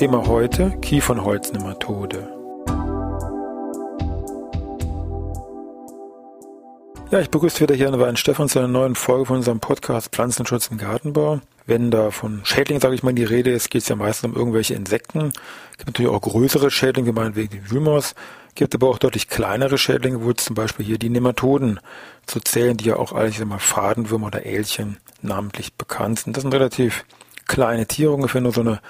Thema heute Kiefernholznematode. Ja, ich begrüße wieder hier in Wein Stefan zu einer neuen Folge von unserem Podcast Pflanzenschutz im Gartenbau. Wenn da von Schädlingen, sage ich mal, die Rede ist, geht es ja meistens um irgendwelche Insekten. Es gibt natürlich auch größere Schädlinge, wie meinetwegen die Wühlmaus. gibt aber auch deutlich kleinere Schädlinge, wo zum Beispiel hier die Nematoden zu zählen, die ja auch alle, ich sag mal, Fadenwürmer oder Älchen namentlich bekannt sind. Das sind relativ kleine Tiere, ungefähr nur so eine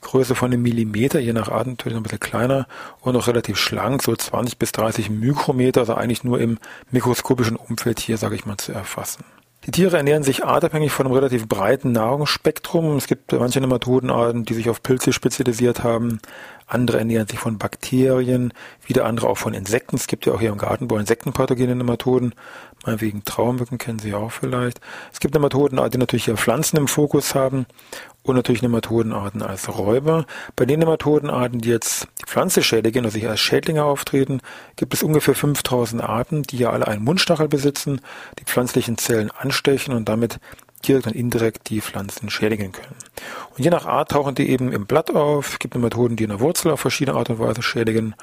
Größe von einem Millimeter, je nach Art natürlich noch ein bisschen kleiner und noch relativ schlank, so 20 bis 30 Mikrometer, also eigentlich nur im mikroskopischen Umfeld hier, sage ich mal, zu erfassen. Die Tiere ernähren sich artabhängig von einem relativ breiten Nahrungsspektrum. Es gibt manche Nematodenarten, die sich auf Pilze spezialisiert haben. Andere ernähren sich von Bakterien, wieder andere auch von Insekten. Es gibt ja auch hier im Gartenbau Insektenpathogene Nematoden. Meinetwegen Traumücken kennen Sie auch vielleicht. Es gibt Nematodenarten, die natürlich hier Pflanzen im Fokus haben und natürlich Nematodenarten als Räuber. Bei den Nematodenarten, die jetzt die Pflanze schädigen, also hier als Schädlinge auftreten, gibt es ungefähr 5000 Arten, die ja alle einen Mundstachel besitzen, die pflanzlichen Zellen anstechen und damit direkt und indirekt die Pflanzen schädigen können. Und je nach Art tauchen die eben im Blatt auf. Gibt Nematoden, die in der Wurzel auf verschiedene Art und Weise schädigen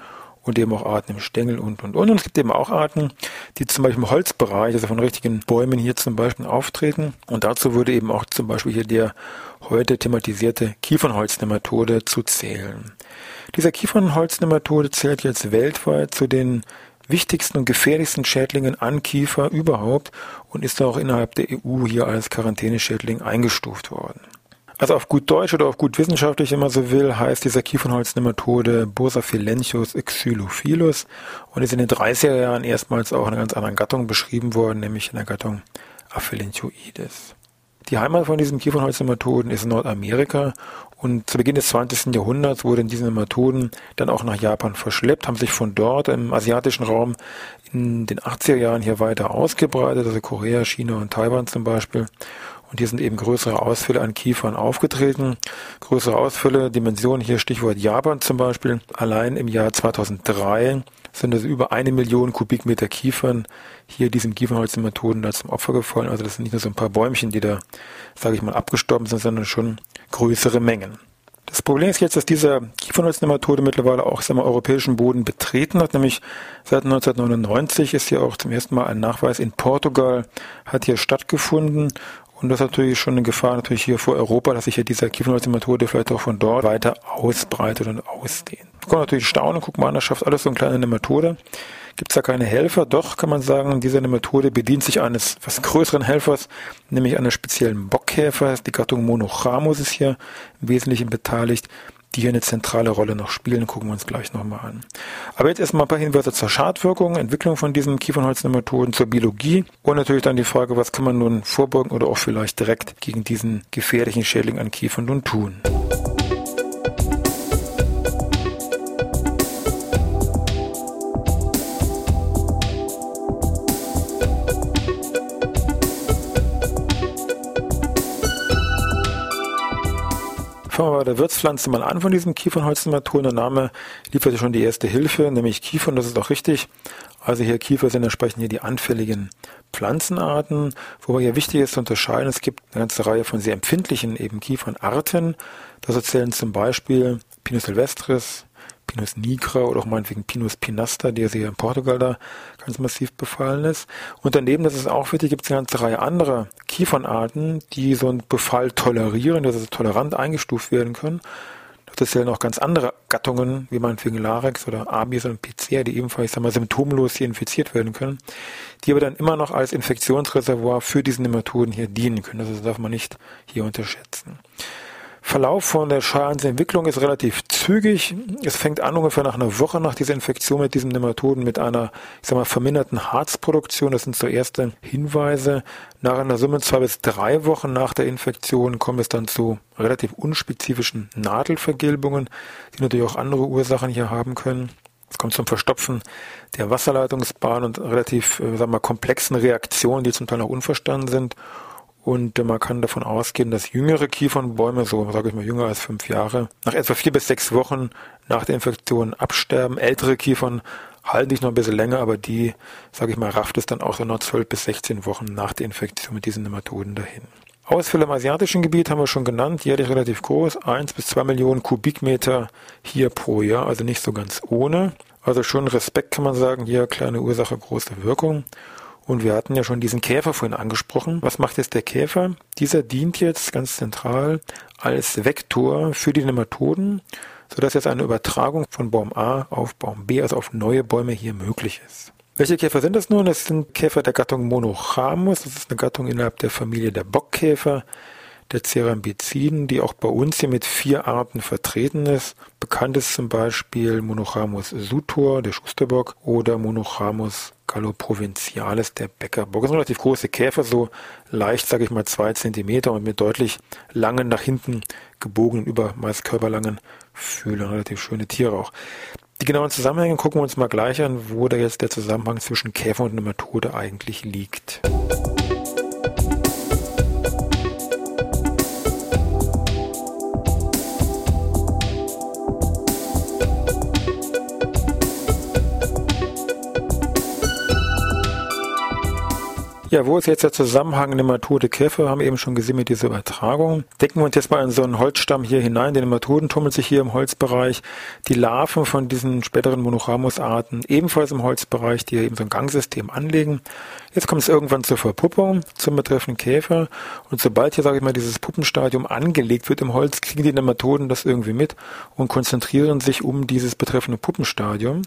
und eben auch Arten im Stängel und, und, und. Und es gibt eben auch Arten, die zum Beispiel im Holzbereich, also von richtigen Bäumen hier zum Beispiel auftreten. Und dazu würde eben auch zum Beispiel hier der heute thematisierte Kiefernholznematode zu zählen. Dieser Kiefernholznematode zählt jetzt weltweit zu den wichtigsten und gefährlichsten Schädlingen an Kiefer überhaupt und ist auch innerhalb der EU hier als Quarantäneschädling eingestuft worden. Also auf gut Deutsch oder auf gut wissenschaftlich, wenn man so will, heißt dieser Kiefernholznematode Bursaphilenchus xylophilus und ist in den 30er Jahren erstmals auch in einer ganz anderen Gattung beschrieben worden, nämlich in der Gattung Aphelenchoides. Die Heimat von diesen Kiefernholznematoden ist Nordamerika und zu Beginn des 20. Jahrhunderts wurden diese Nematoden dann auch nach Japan verschleppt, haben sich von dort im asiatischen Raum in den 80er Jahren hier weiter ausgebreitet, also Korea, China und Taiwan zum Beispiel. Und hier sind eben größere Ausfälle an Kiefern aufgetreten. Größere Ausfälle, Dimensionen, hier Stichwort Japan zum Beispiel. Allein im Jahr 2003 sind es über eine Million Kubikmeter Kiefern hier diesen Kiefernholzmethoden da zum Opfer gefallen. Also das sind nicht nur so ein paar Bäumchen, die da, sage ich mal, abgestorben sind, sondern schon größere Mengen. Das Problem ist jetzt, dass diese Kiefernholznematode mittlerweile auch sagen wir, europäischen Boden betreten hat, nämlich seit 1999 ist hier auch zum ersten Mal ein Nachweis in Portugal hat hier stattgefunden und das ist natürlich schon eine Gefahr natürlich hier vor Europa, dass sich ja dieser Kiefernholznematode vielleicht auch von dort weiter ausbreitet und ausdehnt. Man kann natürlich staunen, guck mal an, das schafft alles so eine kleine Nematode. Gibt es da keine Helfer? Doch, kann man sagen, diese Methode bedient sich eines was größeren Helfers, nämlich einer speziellen Bockkäfer. Die Gattung Monochamus ist hier im Wesentlichen beteiligt, die hier eine zentrale Rolle noch spielen. Gucken wir uns gleich nochmal an. Aber jetzt erstmal ein paar Hinweise zur Schadwirkung, Entwicklung von diesen Kiefernholznematoden, zur Biologie und natürlich dann die Frage, was kann man nun vorbeugen oder auch vielleicht direkt gegen diesen gefährlichen Schädling an Kiefern nun tun. Fangen wir bei der Wirtspflanze mal an von diesem Kiefernholznematon. Der Name liefert schon die erste Hilfe, nämlich Kiefern, das ist auch richtig. Also hier Kiefer sind entsprechend hier die anfälligen Pflanzenarten, wobei hier wichtig ist zu unterscheiden, es gibt eine ganze Reihe von sehr empfindlichen eben Kiefernarten. Das zählen zum Beispiel Pinus silvestris, Pinus nigra oder auch meinetwegen Pinus pinaster, der hier in Portugal da ganz massiv befallen ist. Und daneben, das ist auch wichtig, gibt es eine ganze Reihe anderer Kiefernarten, die so einen Befall tolerieren, dass sie tolerant eingestuft werden können. Das zählen auch ganz andere Gattungen, wie meinetwegen Larex oder Abies und Picea, die ebenfalls, ich sag mal, symptomlos hier infiziert werden können, die aber dann immer noch als Infektionsreservoir für diese Nematoden hier dienen können. Das darf man nicht hier unterschätzen. Verlauf von der Schadensentwicklung ist relativ zügig. Es fängt an ungefähr nach einer Woche nach dieser Infektion mit diesen Nematoden mit einer, ich sag mal, verminderten Harzproduktion. Das sind so erste Hinweise. Nach einer Summe zwei bis drei Wochen nach der Infektion kommt es dann zu relativ unspezifischen Nadelvergilbungen, die natürlich auch andere Ursachen hier haben können. Es kommt zum Verstopfen der Wasserleitungsbahn und relativ, äh, sagen wir mal, komplexen Reaktionen, die zum Teil noch unverstanden sind. Und man kann davon ausgehen, dass jüngere Kiefernbäume, so sage ich mal jünger als fünf Jahre, nach etwa vier bis sechs Wochen nach der Infektion absterben. Ältere Kiefern halten sich noch ein bisschen länger, aber die, sage ich mal, rafft es dann auch so noch zwölf bis sechzehn Wochen nach der Infektion mit diesen Nematoden dahin. Ausfälle im asiatischen Gebiet haben wir schon genannt, jährlich relativ groß, eins bis zwei Millionen Kubikmeter hier pro Jahr, also nicht so ganz ohne. Also schon Respekt kann man sagen, hier kleine Ursache, große Wirkung. Und wir hatten ja schon diesen Käfer vorhin angesprochen. Was macht jetzt der Käfer? Dieser dient jetzt ganz zentral als Vektor für die Nematoden, sodass jetzt eine Übertragung von Baum A auf Baum B, also auf neue Bäume hier möglich ist. Welche Käfer sind das nun? Das sind Käfer der Gattung Monochamus. Das ist eine Gattung innerhalb der Familie der Bockkäfer der Cerambiciden, die auch bei uns hier mit vier Arten vertreten ist. Bekannt ist zum Beispiel Monochamus sutor, der Schusterbock, oder Monochamus galloprovincialis, der Bäckerbock. Das sind relativ große Käfer, so leicht, sage ich mal, zwei Zentimeter und mit deutlich langen, nach hinten gebogenen, über meist körperlangen Fühlern. Relativ schöne Tiere auch. Die genauen Zusammenhänge gucken wir uns mal gleich an, wo da jetzt der Zusammenhang zwischen Käfer und Nematode eigentlich liegt. Ja, wo ist jetzt der Zusammenhang Nematode Käfer? Haben wir eben schon gesehen mit dieser Übertragung. Decken wir uns jetzt mal in so einen Holzstamm hier hinein. Die Nematoden tummeln sich hier im Holzbereich. Die Larven von diesen späteren Monochamus-Arten ebenfalls im Holzbereich, die hier eben so ein Gangsystem anlegen. Jetzt kommt es irgendwann zur Verpuppung zum betreffenden Käfer. Und sobald hier, sage ich mal, dieses Puppenstadium angelegt wird im Holz, kriegen die Nematoden das irgendwie mit und konzentrieren sich um dieses betreffende Puppenstadium.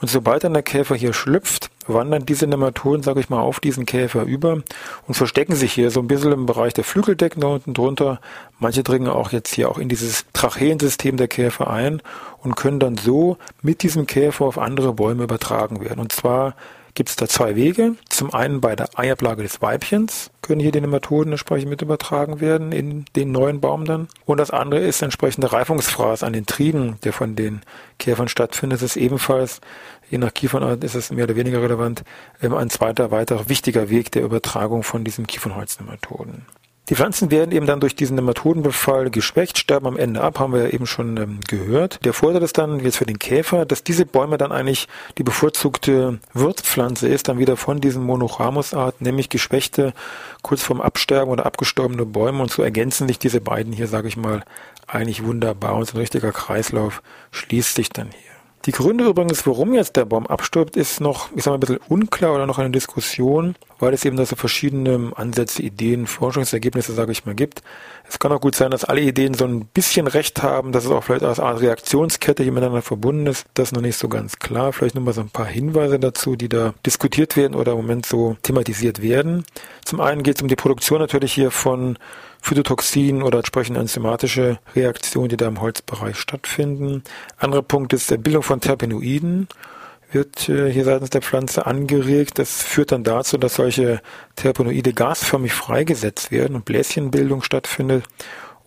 Und sobald dann der Käfer hier schlüpft, wandern diese Nematoden, sage ich mal, auf diesen Käfer über und verstecken sich hier so ein bisschen im Bereich der Flügeldecken da unten drunter. Manche dringen auch jetzt hier auch in dieses Tracheensystem der Käfer ein und können dann so mit diesem Käfer auf andere Bäume übertragen werden. Und zwar gibt es da zwei Wege. Zum einen bei der Eiablage des Weibchens können hier die Nematoden entsprechend mit übertragen werden in den neuen Baum dann. Und das andere ist entsprechende Reifungsfraß an den Trieben, der von den Käfern stattfindet. Das ist ebenfalls, je nach Kiefernart ist es mehr oder weniger relevant, ein zweiter, weiterer wichtiger Weg der Übertragung von diesen Kiefernholznematoden. Die Pflanzen werden eben dann durch diesen Nematodenbefall geschwächt, sterben am Ende ab, haben wir ja eben schon ähm, gehört. Der Vorteil ist dann jetzt für den Käfer, dass diese Bäume dann eigentlich die bevorzugte Wirtspflanze ist, dann wieder von diesen Monochamus-Arten, nämlich geschwächte, kurz vorm Absterben oder abgestorbene Bäume. Und so ergänzen sich diese beiden hier, sage ich mal, eigentlich wunderbar. Und so ein richtiger Kreislauf schließt sich dann hier. Die Gründe übrigens, warum jetzt der Baum abstirbt, ist noch, ich sag mal, ein bisschen unklar oder noch eine Diskussion, weil es eben da so verschiedene Ansätze, Ideen, Forschungsergebnisse, sage ich mal, gibt. Es kann auch gut sein, dass alle Ideen so ein bisschen recht haben, dass es auch vielleicht als Art Reaktionskette hier miteinander verbunden ist. Das ist noch nicht so ganz klar. Vielleicht nur mal so ein paar Hinweise dazu, die da diskutiert werden oder im Moment so thematisiert werden. Zum einen geht es um die Produktion natürlich hier von Phytotoxin oder entsprechende enzymatische Reaktionen, die da im Holzbereich stattfinden. Anderer Punkt ist der Bildung von Terpenoiden wird äh, hier seitens der Pflanze angeregt. Das führt dann dazu, dass solche Terpenoide gasförmig freigesetzt werden und Bläschenbildung stattfindet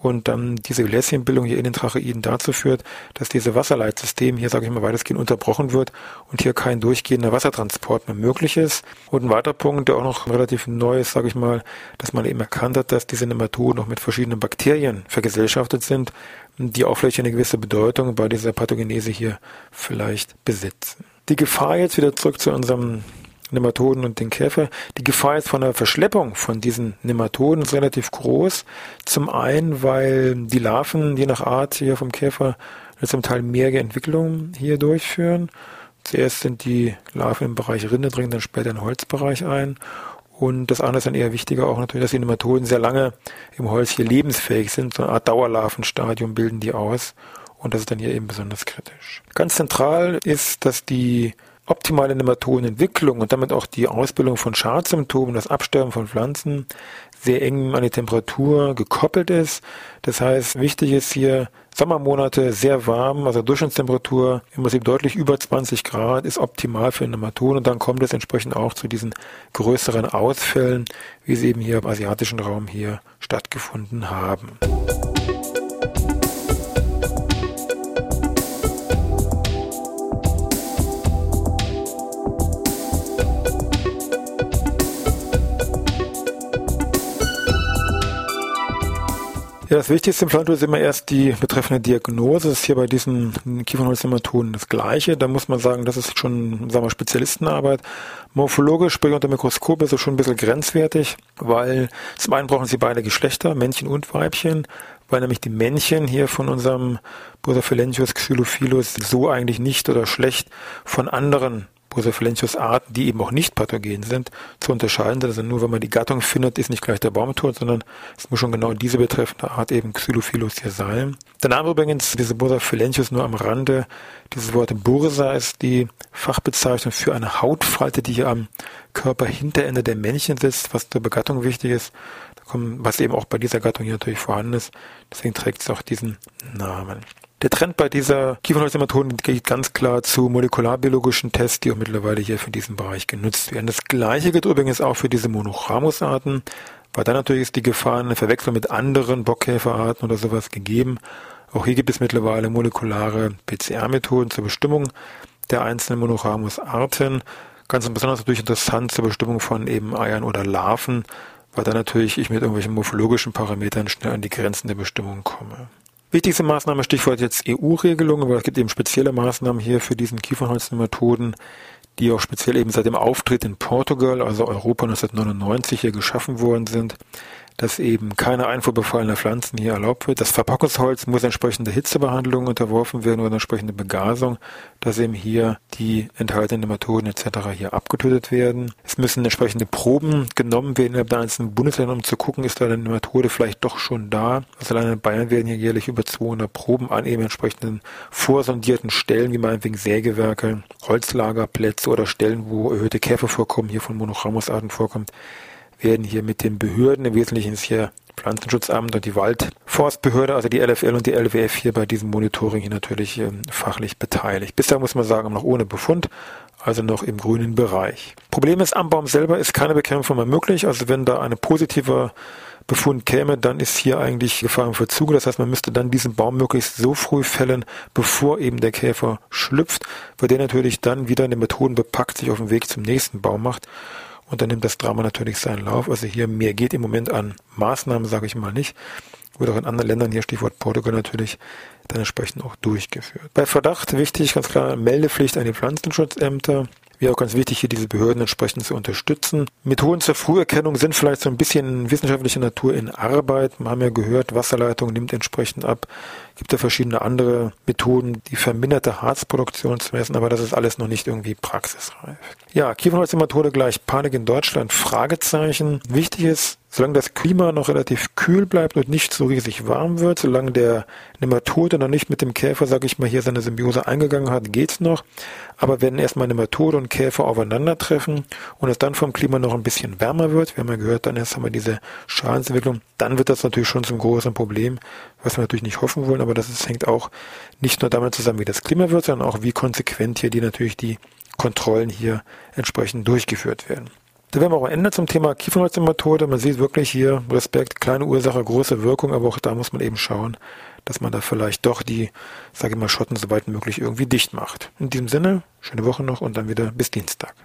und dann diese Bläschenbildung hier in den Tracheiden dazu führt, dass diese Wasserleitsystem hier, sage ich mal, weitestgehend unterbrochen wird und hier kein durchgehender Wassertransport mehr möglich ist. Und ein weiterer Punkt, der auch noch relativ neu ist, sage ich mal, dass man eben erkannt hat, dass diese Nematoden noch mit verschiedenen Bakterien vergesellschaftet sind, die auch vielleicht eine gewisse Bedeutung bei dieser Pathogenese hier vielleicht besitzen. Die Gefahr jetzt wieder zurück zu unserem Nematoden und den Käfer. Die Gefahr ist von der Verschleppung von diesen Nematoden ist relativ groß. Zum einen, weil die Larven je nach Art hier vom Käfer zum Teil mehrere Entwicklungen hier durchführen. Zuerst sind die Larven im Bereich Rinde, dringen dann später in den Holzbereich ein. Und das andere ist dann eher wichtiger auch natürlich, dass die Nematoden sehr lange im Holz hier lebensfähig sind. So eine Art Dauerlarvenstadium bilden die aus. Und das ist dann hier eben besonders kritisch. Ganz zentral ist, dass die optimale Nematodenentwicklung und damit auch die Ausbildung von Schadsymptomen, das Absterben von Pflanzen sehr eng an die Temperatur gekoppelt ist. Das heißt, wichtig ist hier Sommermonate sehr warm, also Durchschnittstemperatur im Prinzip deutlich über 20 Grad ist optimal für Nematoden und dann kommt es entsprechend auch zu diesen größeren Ausfällen, wie sie eben hier im asiatischen Raum hier stattgefunden haben. Ja, das Wichtigste im Pflanzen ist immer erst die betreffende Diagnose. Das ist hier bei diesen Kiefernholznämatoden das Gleiche. Da muss man sagen, das ist schon, sagen wir, Spezialistenarbeit. Morphologisch, sprich unter Mikroskop, ist es schon ein bisschen grenzwertig, weil zum einen brauchen sie beide Geschlechter, Männchen und Weibchen, weil nämlich die Männchen hier von unserem Brotophylenchus xylophilus so eigentlich nicht oder schlecht von anderen Bucephalenchus-Arten, die eben auch nicht pathogen sind, zu unterscheiden. Also nur wenn man die Gattung findet, ist nicht gleich der Baum tot, sondern es muss schon genau diese betreffende Art eben Xylophilus hier sein. Der Name übrigens, diese Bucephalenchus nur am Rande, dieses Wort Bursa ist die Fachbezeichnung für eine Hautfalte, die hier am Körperhinterende der Männchen sitzt, was zur Begattung wichtig ist, was eben auch bei dieser Gattung hier natürlich vorhanden ist. Deswegen trägt es auch diesen Namen. Der Trend bei dieser Kiefernholzmethoden geht ganz klar zu molekularbiologischen Tests, die auch mittlerweile hier für diesen Bereich genutzt werden. Das gleiche gilt übrigens auch für diese Monochamus-Arten, weil dann natürlich ist die Gefahr eine Verwechslung mit anderen Bockkäferarten oder sowas gegeben. Auch hier gibt es mittlerweile molekulare PCR-Methoden zur Bestimmung der einzelnen Monochamus-Arten. Ganz besonders natürlich interessant zur Bestimmung von eben Eiern oder Larven, weil dann natürlich ich mit irgendwelchen morphologischen Parametern schnell an die Grenzen der Bestimmung komme. Wichtigste Maßnahme, Stichwort jetzt EU-Regelungen, aber es gibt eben spezielle Maßnahmen hier für diesen Kiefernholzmethoden, die auch speziell eben seit dem Auftritt in Portugal, also Europa 1999 hier geschaffen worden sind dass eben keine Einfuhr befallener Pflanzen hier erlaubt wird. Das Verpackungsholz muss entsprechende Hitzebehandlung unterworfen werden oder entsprechende Begasung, dass eben hier die enthaltenen Nematoden etc. hier abgetötet werden. Es müssen entsprechende Proben genommen werden innerhalb der einzelnen Bundesländer, um zu gucken, ist da eine Nematode vielleicht doch schon da. Also allein in Bayern werden hier jährlich über 200 Proben an eben entsprechenden vorsondierten Stellen, wie meinetwegen Sägewerke, Holzlagerplätze oder Stellen, wo erhöhte Käfervorkommen hier von Monochamus-Arten vorkommt, werden hier mit den Behörden, im Wesentlichen ist hier Pflanzenschutzamt und die Waldforstbehörde, also die LFL und die LWF hier bei diesem Monitoring hier natürlich ähm, fachlich beteiligt. Bisher muss man sagen, noch ohne Befund, also noch im grünen Bereich. Problem ist, am Baum selber ist keine Bekämpfung mehr möglich. Also wenn da eine positive Befund käme, dann ist hier eigentlich Gefahr im Verzug. Das heißt, man müsste dann diesen Baum möglichst so früh fällen, bevor eben der Käfer schlüpft, weil der natürlich dann wieder in den Methoden bepackt sich auf den Weg zum nächsten Baum macht. Und dann nimmt das Drama natürlich seinen Lauf. Also hier mehr geht im Moment an Maßnahmen, sage ich mal nicht. Wird auch in anderen Ländern, hier Stichwort Portugal natürlich, dann entsprechend auch durchgeführt. Bei Verdacht wichtig, ganz klar, Meldepflicht an die Pflanzenschutzämter. Wäre auch ganz wichtig, hier diese Behörden entsprechend zu unterstützen. Methoden zur Früherkennung sind vielleicht so ein bisschen wissenschaftlicher Natur in Arbeit. Wir haben ja gehört, Wasserleitung nimmt entsprechend ab. Gibt ja verschiedene andere Methoden, die verminderte Harzproduktion zu messen, aber das ist alles noch nicht irgendwie praxisreif. Ja, Kiefernholzmethode gleich Panik in Deutschland, Fragezeichen. Wichtig ist, solange das Klima noch relativ kühl bleibt und nicht so riesig warm wird, solange der Nematode noch nicht mit dem Käfer, sage ich mal, hier seine Symbiose eingegangen hat, geht's noch. Aber wenn erstmal Nematode und Käfer aufeinandertreffen und es dann vom Klima noch ein bisschen wärmer wird, wir haben ja gehört, dann erst haben wir diese Schadensentwicklung, dann wird das natürlich schon zum großen Problem, was wir natürlich nicht hoffen wollen, aber das ist, hängt auch nicht nur damit zusammen, wie das Klima wird, sondern auch wie konsequent hier die natürlich die Kontrollen hier entsprechend durchgeführt werden. Da wären wir auch am Ende zum Thema Kiefernholzmethode. Man sieht wirklich hier Respekt, kleine Ursache, große Wirkung, aber auch da muss man eben schauen, dass man da vielleicht doch die, sage ich mal, Schotten so weit möglich irgendwie dicht macht. In diesem Sinne, schöne Woche noch und dann wieder bis Dienstag.